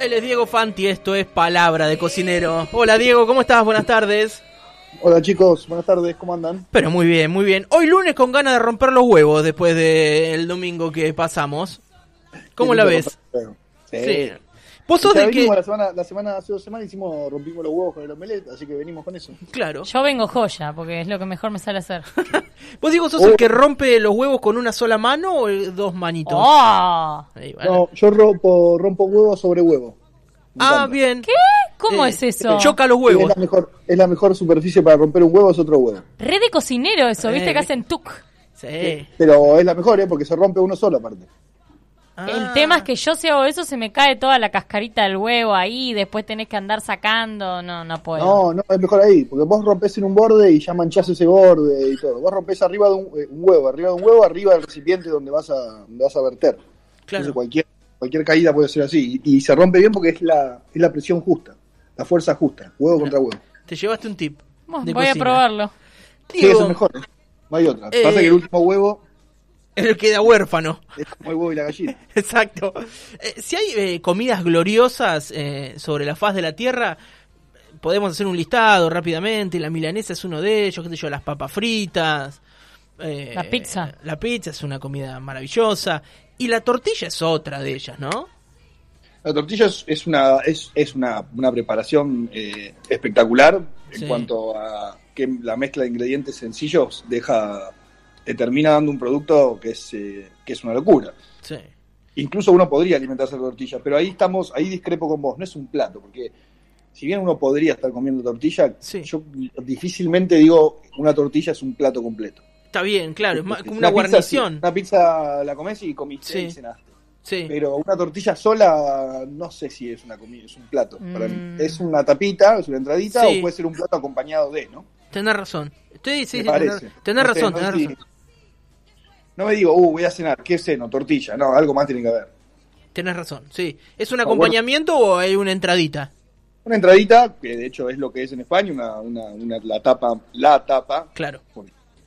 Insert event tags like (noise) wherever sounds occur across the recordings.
Él es Diego Fanti, esto es Palabra de Cocinero. Hola Diego, ¿cómo estás? Buenas tardes. Hola chicos, buenas tardes, ¿cómo andan? Pero muy bien, muy bien. Hoy lunes con ganas de romper los huevos después del domingo que pasamos. ¿Cómo la ves? Sí. Sí. Vos sos del que... la semana, la semana hace dos semanas hicimos, rompimos los huevos con el omelette, así que venimos con eso. Claro. Yo vengo joya, porque es lo que mejor me sale hacer. (laughs) ¿Vos Diego sos el que rompe los huevos con una sola mano o dos manitos? ¡Oh! Ahí. No, yo rompo, rompo huevo sobre huevo. Ah, bien. ¿Qué? ¿Cómo Eh, es eso? Choca los huevos. Es la, mejor, es la mejor superficie para romper un huevo, es otro huevo. Re de cocinero eso, ¿viste? Eh. Que hacen tuk. Sí. Pero es la mejor, ¿eh? Porque se rompe uno solo aparte. Ah. El tema es que yo si hago eso se me cae toda la cascarita del huevo ahí, después tenés que andar sacando, no, no puedo. No, no, es mejor ahí, porque vos rompés en un borde y ya manchás ese borde y todo. Vos rompés arriba de un, eh, un huevo, arriba de un huevo, arriba del recipiente donde vas a, donde vas a verter. Entonces Claro. cualquier, cualquier caída puede ser así. Y, y se rompe bien porque es la, es la presión justa, la fuerza justa, huevo contra huevo. Te llevaste un tip. Bueno, de voy a probarlo. Sí, eso es mejor, ¿eh? no hay otra. Eh, Pasa que el último huevo El que queda huérfano. es como el huevo y la gallina. (laughs) Exacto. Eh, si hay eh, comidas gloriosas eh, sobre la faz de la tierra, podemos hacer un listado rápidamente. La milanesa es uno de ellos, qué sé yo, las papas fritas. eh, La pizza. La pizza es una comida maravillosa. Y la tortilla es otra de ellas, ¿no? La tortilla es, es una, es, es una, una preparación eh, espectacular en Sí. cuanto a que la mezcla de ingredientes sencillos deja, te termina dando un producto que es, eh, que es una locura. Sí. Incluso uno podría alimentarse de tortilla, pero ahí estamos, ahí discrepo con vos, no es un plato, porque si bien uno podría estar comiendo tortilla, Sí. yo difícilmente digo una tortilla es un plato completo. Está bien, claro, es más como una, pizza, sí, guarnición. una pizza la comés y comiste Sí. y cenaste. Sí. Pero una tortilla sola, no sé si es una comida, es un plato. Para mí. Mm. Es una tapita, es una entradita, o puede ser un plato acompañado de, ¿no? Tenés razón. Estoy, sí, tenés, tenés No sé, razón, no tenés si- razón. No me digo, uh, voy a cenar, ¿qué ceno? Tortilla. No, algo más tiene que haber. Tenés razón, sí. ¿Es un acompañamiento o hay una entradita? Una entradita, que de hecho es lo que es en España, una, una, una- la tapa, la tapa, Claro.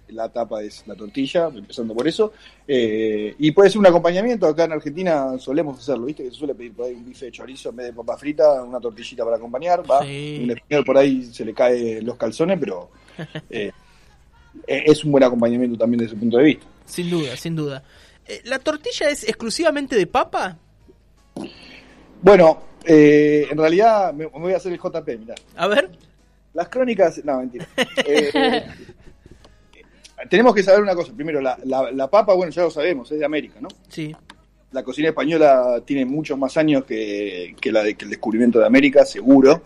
la tapa es la tortilla, empezando por eso. Eh, y puede ser un acompañamiento, acá en Argentina solemos hacerlo, ¿viste? Que se suele pedir por ahí un bife de chorizo en vez de papa frita, una tortillita para acompañar, va. Sí. Un español por ahí se le cae los calzones, pero (laughs) eh, eh, es un buen acompañamiento también desde ese punto de vista. Sin duda, sin duda. Eh, ¿La tortilla es exclusivamente de papa? Bueno, eh, en realidad me, me voy a hacer el JP, mirá. A ver. Las crónicas, no, mentira. Eh, tenemos que saber una cosa. Primero, la, la- la papa, bueno, ya lo sabemos, es de América, ¿no? Sí. La cocina española tiene muchos más años que, que la de, que el descubrimiento de América, seguro.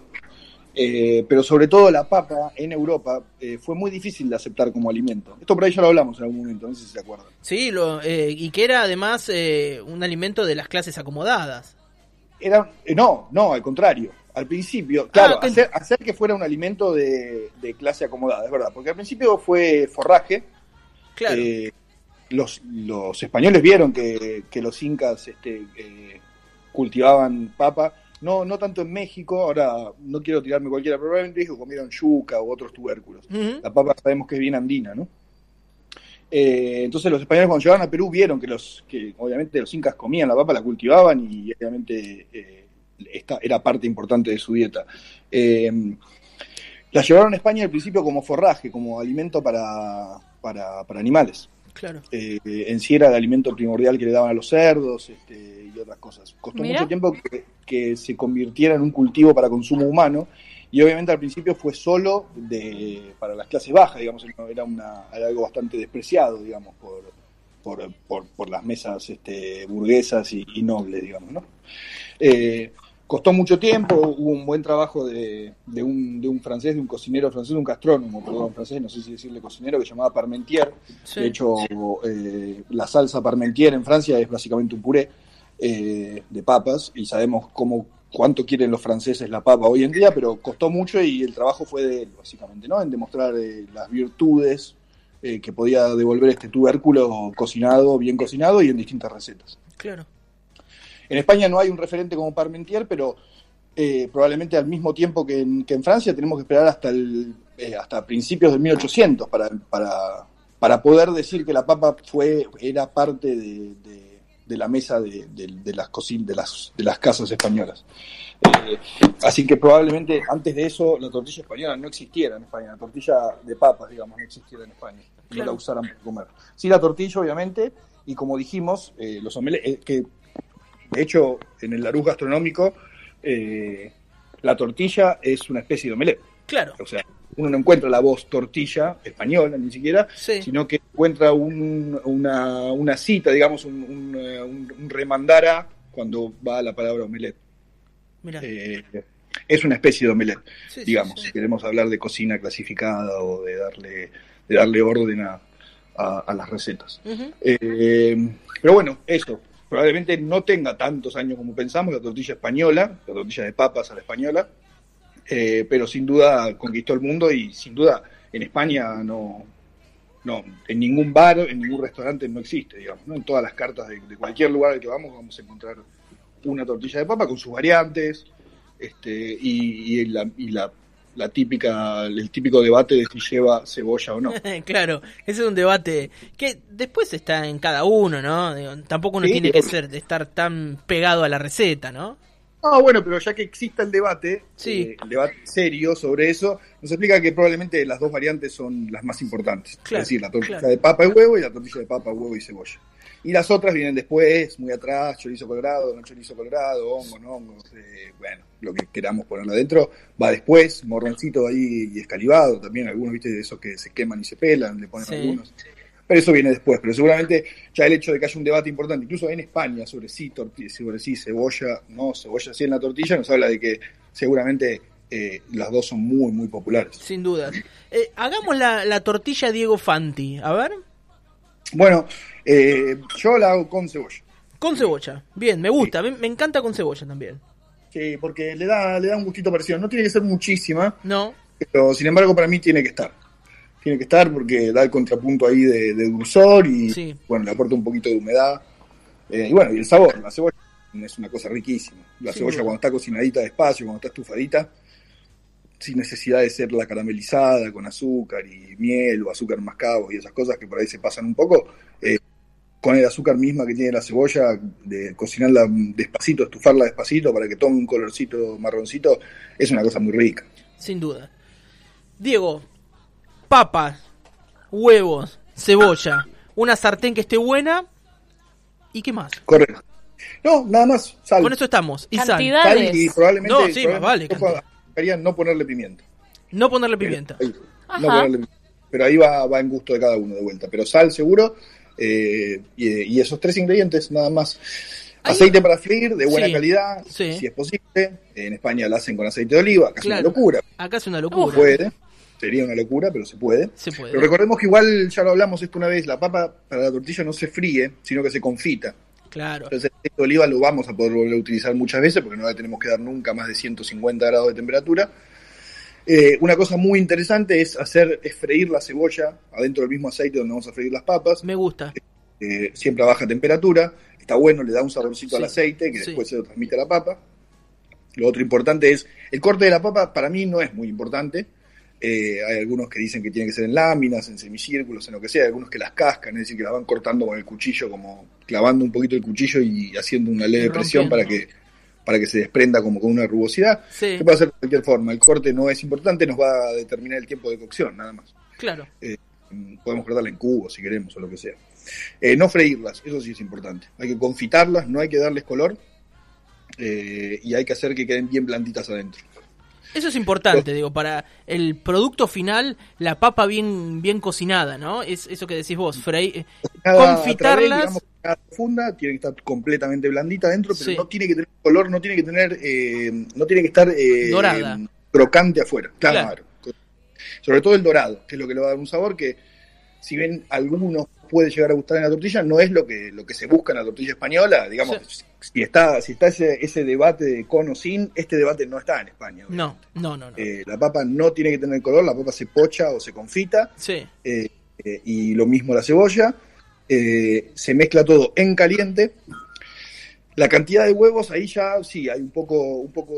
Eh, pero sobre todo la papa en Europa eh, fue muy difícil de aceptar como alimento. Esto por ahí ya lo hablamos en algún momento, no sé si se acuerdan. Sí, lo, eh, y que era además eh, un alimento de las clases acomodadas. Era, eh, no, no, al contrario. Al principio, claro, Ah, hacer, hacer que fuera un alimento de, de clase acomodada, es verdad. Porque al principio fue forraje, Claro. Los, los españoles vieron que, que los incas este, cultivaban papa, no, no tanto en México, ahora no quiero tirarme cualquiera, probablemente dijo comieron yuca u otros tubérculos. La papa sabemos que es bien andina, ¿no? Eh, entonces los españoles cuando llegaron a Perú vieron que los que obviamente los incas comían la papa, la cultivaban y obviamente eh, esta era parte importante de su dieta. Eh, la llevaron a España al principio como forraje, como alimento para, para, para animales. Claro. Eh, en sí era el alimento primordial que le daban a los cerdos este, y otras cosas. Costó Mira. mucho tiempo que, que se convirtiera en un cultivo para consumo humano y obviamente al principio fue solo de, para las clases bajas, digamos, era, una, era algo bastante despreciado, digamos, por, por, por, por las mesas este, burguesas y, y nobles, digamos, ¿no? Eh, costó mucho tiempo, hubo un buen trabajo de, de un, de un francés, de un cocinero francés, de un gastrónomo, perdón, francés, no sé si decirle cocinero, que se llamaba Parmentier. Sí. De hecho, eh, la salsa Parmentier en Francia es básicamente un puré eh, de papas y sabemos cómo cuánto quieren los franceses la papa hoy en día, pero costó mucho y el trabajo fue de él, básicamente, ¿no? En demostrar eh, las virtudes eh, que podía devolver este tubérculo cocinado, bien cocinado y en distintas recetas. Claro. En España no hay un referente como Parmentier, pero eh, probablemente al mismo tiempo que en, que en Francia tenemos que esperar hasta el, eh, hasta principios del 1800 para, para, para poder decir que la papa fue era parte de, de- de la mesa de, de- las cocin- de las de las casas españolas. Eh, así que probablemente antes de eso la tortilla española no existiera en España, la tortilla de papas, digamos, no existiera en España, no Claro. la usaran para comer. Sí la tortilla, obviamente, y como dijimos, eh, los omelets, que de hecho, en el Larus gastronómico, eh, la tortilla es una especie de omelette. Claro. O sea, uno no encuentra la voz tortilla española ni siquiera, Sí. sino que encuentra un- una, una cita, digamos, un, un, eh, un- remandara cuando va la palabra omelette. Mira. Eh, es una especie de omelette, Sí, digamos, sí. si queremos hablar de cocina clasificada o de darle, de darle orden a, a- a las recetas. Eh, pero bueno, eso. Probablemente no tenga tantos años como pensamos la tortilla española, la tortilla de papas a la española, eh, pero sin duda conquistó el mundo y sin duda en España no, no, en ningún bar, en ningún restaurante no existe, digamos, ¿no? En todas las cartas de, de cualquier lugar al que vamos vamos a encontrar una tortilla de papa con sus variantes, este, y, y la, y la, la típica, el típico debate de si lleva cebolla o no. (laughs) claro, ese es un debate que después está en cada uno, ¿no? Digo, tampoco uno Sí, tiene que ser de estar tan pegado a la receta, ¿no? Ah, bueno, pero ya que exista el debate, Sí. eh, el debate serio sobre eso, nos explica que probablemente las dos variantes son las más importantes. Claro, es decir, la tortilla claro. de papa y huevo y la tortilla de papa, huevo y cebolla. Y las otras vienen después, muy atrás, chorizo colorado, no chorizo colorado, hongo, no hongos, eh, bueno, lo que queramos ponerlo adentro, va después, morroncito ahí y escalivado, también algunos, viste, de esos que se queman y se pelan, le ponen Sí. algunos. Pero eso viene después, pero seguramente ya el hecho de que haya un debate importante, incluso en España, sobre si tortilla, sobre si cebolla, no, cebolla sí en la tortilla, nos habla de que seguramente eh, las dos son muy, muy populares. Sin duda. Eh, hagamos la, la tortilla Diego Fanti, a ver. Bueno, eh, yo la hago con cebolla, Con cebolla. Bien, me gusta, me, me encanta con cebolla también. sí, porque le da, le da un gustito parecido. No tiene que ser muchísima, ¿No? pero sin embargo para mí tiene que estar. Tiene que estar porque da el contrapunto ahí de, de dulzor y Sí. bueno, le aporta un poquito de humedad. Eh, y bueno, y el sabor, la cebolla es una cosa riquísima. La cebolla cuando está cocinadita despacio, cuando está estufadita, sin necesidad de ser la caramelizada con azúcar y miel o azúcar mascabo y esas cosas que por ahí se pasan un poco, eh, con el azúcar misma que tiene la cebolla, de cocinarla despacito, estufarla despacito para que tome un colorcito marroncito, es una cosa muy rica. Sin duda. Diego, papas, huevos, cebolla, una sartén que esté buena. ¿Y qué más? Correcto. No, nada más, sal. Con eso estamos. Y sal. Cantidad. Sal y Dales. probablemente, No, sí, más vale. Aconsejaría no ponerle pimienta. No ponerle pimienta. Ahí, Ajá. no ponerle pimienta. Pero ahí va, va en gusto de cada uno de vuelta. Pero sal seguro eh, y, y esos tres ingredientes nada más. Ahí- Aceite para freír de buena Sí, calidad, sí. si es posible. En España lo hacen con aceite de oliva, que es una locura. Acá es una Se locura. puede, sería una locura, pero se puede. Se puede. Pero recordemos que igual, ya lo hablamos esto una vez, la papa para la tortilla no se fríe, sino que se confita. Claro. Entonces el aceite de oliva lo vamos a poder volver a utilizar muchas veces porque no le tenemos que dar nunca más de 150 grados de temperatura. Eh, una cosa muy interesante es hacer es freír la cebolla adentro del mismo aceite donde vamos a freír las papas, Me gusta. eh, siempre a baja temperatura. Está bueno, le da un saborcito al aceite que sí. después se lo transmite a la papa. Lo otro importante es, el corte de la papa para mí no es muy importante. Eh, hay algunos que dicen que tiene que ser en láminas, en semicírculos, en lo que sea, hay algunos que las cascan, es decir, que las van cortando con el cuchillo, como clavando un poquito el cuchillo y haciendo una leve presión para que, para que se desprenda como con una rugosidad. Sí, Se puede hacer de cualquier forma, el corte no es importante, nos va a determinar el tiempo de cocción, nada más. claro. Mm, Podemos cortarla en cubos si queremos o lo que sea. Eh, no freírlas, eso sí es importante. Hay que confitarlas, no hay que darles color eh, y hay que hacer que queden bien blanditas adentro. Eso es importante, digo, para el producto final, la papa bien bien cocinada, ¿no? Es eso que decís vos, frey, Nada a Confitarlas. través, digamos, nada profunda, tiene que estar completamente blandita adentro, pero Sí. no tiene que tener color, no tiene que tener, eh, no tiene que estar eh, Dorada. crocante afuera. Claro. Claro. Sobre todo el dorado, que es lo que le va a dar un sabor que, si bien algunos puede llegar a gustar en la tortilla, no es lo que, lo que se busca en la tortilla española. Digamos, si está, si está ese, ese debate de con o sin, este debate no está en España. No, no, no. no. Eh, la papa no tiene que tener color, la papa se pocha o se confita, Sí, eh, eh, y lo mismo la cebolla. Eh, se mezcla todo en caliente. La cantidad de huevos ahí ya sí, hay un poco, un poco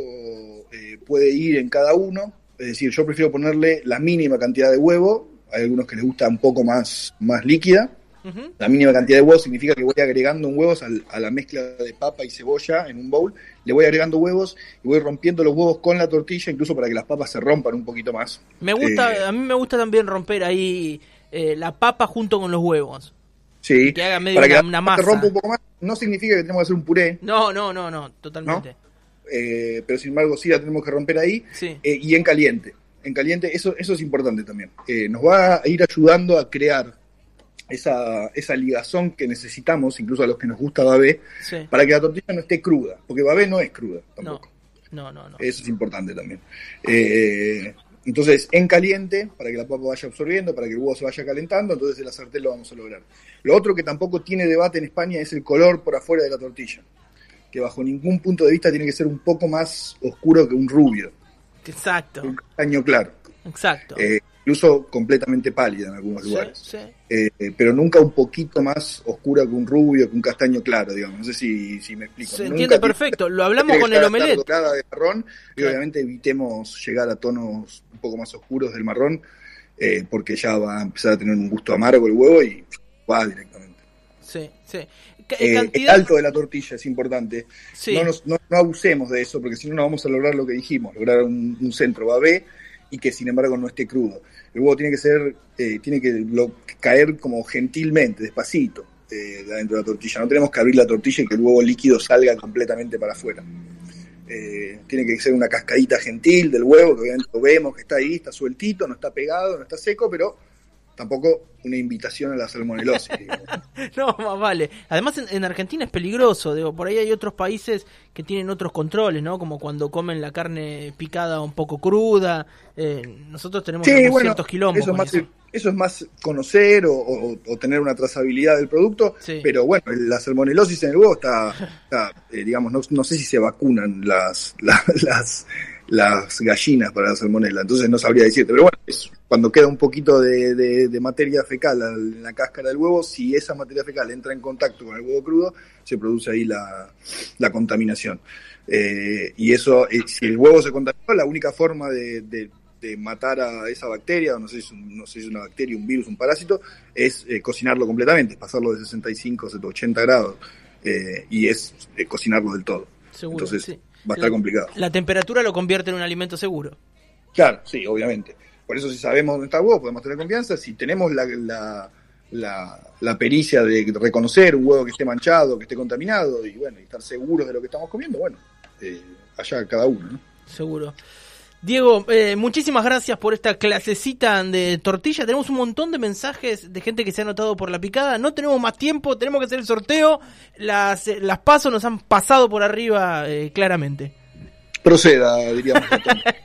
eh, puede ir en cada uno. Es decir, yo prefiero ponerle la mínima cantidad de huevo. Hay algunos que les gusta un poco más, más líquida. La mínima cantidad de huevos significa que voy agregando un huevos al- a la mezcla de papa y cebolla en un bowl. Le voy agregando huevos y voy rompiendo los huevos con la tortilla, incluso para que las papas se rompan un poquito más. Me gusta, Eh, a mí me gusta también romper ahí eh, la papa junto con los huevos. Sí, que haga medio para que una- una masa. rompa un poco más. No significa que tenemos que hacer un puré, No, no, no, no, totalmente. eh, pero sin embargo sí la tenemos que romper ahí Sí, eh, y en caliente. En caliente, eso, eso es importante también. Eh, nos va a ir ayudando a crear esa, esa ligazón que necesitamos, incluso a los que nos gusta babé, sí. para que la tortilla no esté cruda, porque babé no es cruda No, tampoco. no, no, no. Eso es importante también. Eh, entonces, en caliente, para que la papa vaya absorbiendo, para que el huevo se vaya calentando, entonces el sartén lo vamos a lograr. Lo otro que tampoco tiene debate en España es el color por afuera de la tortilla, que bajo ningún punto de vista tiene que ser un poco más oscuro que un rubio, Exacto, un castaño claro, exacto. eh, incluso completamente pálida en algunos lugares, sí. Eh, pero nunca un poquito más oscura que un rubio, que un castaño claro, digamos. No sé si, si me explico. Se Nunca entiende tiene- perfecto. Lo hablamos con el omelette. de marrón y Claro. obviamente evitemos llegar a tonos un poco más oscuros del marrón eh, porque ya va a empezar a tener un gusto amargo el huevo y va directamente. Sí, sí. Eh, cantidad- El alto de la tortilla es importante. Sí, No, nos- no- no abusemos de eso porque si no, no vamos a lograr lo que dijimos, lograr un, un centro babé y que sin embargo no esté crudo. El huevo tiene que ser, eh, tiene que lo- caer como gentilmente, despacito, eh, de adentro de la tortilla. No tenemos que abrir la tortilla y que el huevo líquido salga completamente para afuera. Eh, tiene que ser una cascadita gentil del huevo, que obviamente lo vemos que está ahí, está sueltito, no está pegado, no está seco, pero tampoco una invitación a la salmonelosis. (laughs) no, más vale. Además, en, en Argentina es peligroso. Digo, por ahí hay otros países que tienen otros controles, ¿no? Como cuando comen la carne picada un poco cruda. Eh, nosotros tenemos Sí, bueno, ciertos quilombos eso es, más, eso. eso es más conocer o, o- o tener una trazabilidad del producto, Sí. pero bueno, la salmonelosis en el huevo está, está, eh, digamos, no, no sé si se vacunan las, la- las, las gallinas para la salmonela, entonces no sabría decirte, pero bueno, es cuando queda un poquito de, materia fecal al- en la cáscara del huevo, si esa materia fecal entra en contacto con el huevo crudo, se produce ahí la, contaminación. Eh, y eso, eh, si el huevo se contaminó, la única forma de, matar a esa bacteria, o no sé, si es un- no sé si es una bacteria, un virus, un parásito, es eh, cocinarlo completamente, pasarlo de 65 a 80 grados, y es cocinarlo del todo. Seguro, Entonces sí. va a estar La- complicado. La temperatura lo convierte en un alimento seguro. Claro, sí, obviamente. Por eso si sabemos dónde está el huevo, podemos tener confianza. Si tenemos la, la, la, la pericia de reconocer un huevo que esté manchado, que esté contaminado, y bueno, y estar seguros de lo que estamos comiendo, bueno, eh, allá cada uno, ¿no? Seguro. Diego, eh, muchísimas gracias por esta clasecita de tortilla. Tenemos un montón de mensajes de gente que se ha anotado por la picada. No tenemos más tiempo, tenemos que hacer el sorteo. Las, eh, las pasos nos han pasado por arriba eh, claramente. Proceda, diríamos.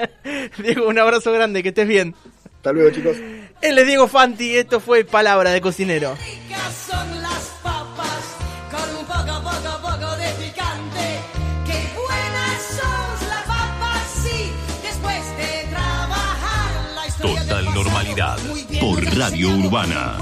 (laughs) Diego, un abrazo grande, que estés bien. Hasta luego, chicos. Él es Diego Fanti, esto fue Palabra de Cocinero. Radio. Urbana.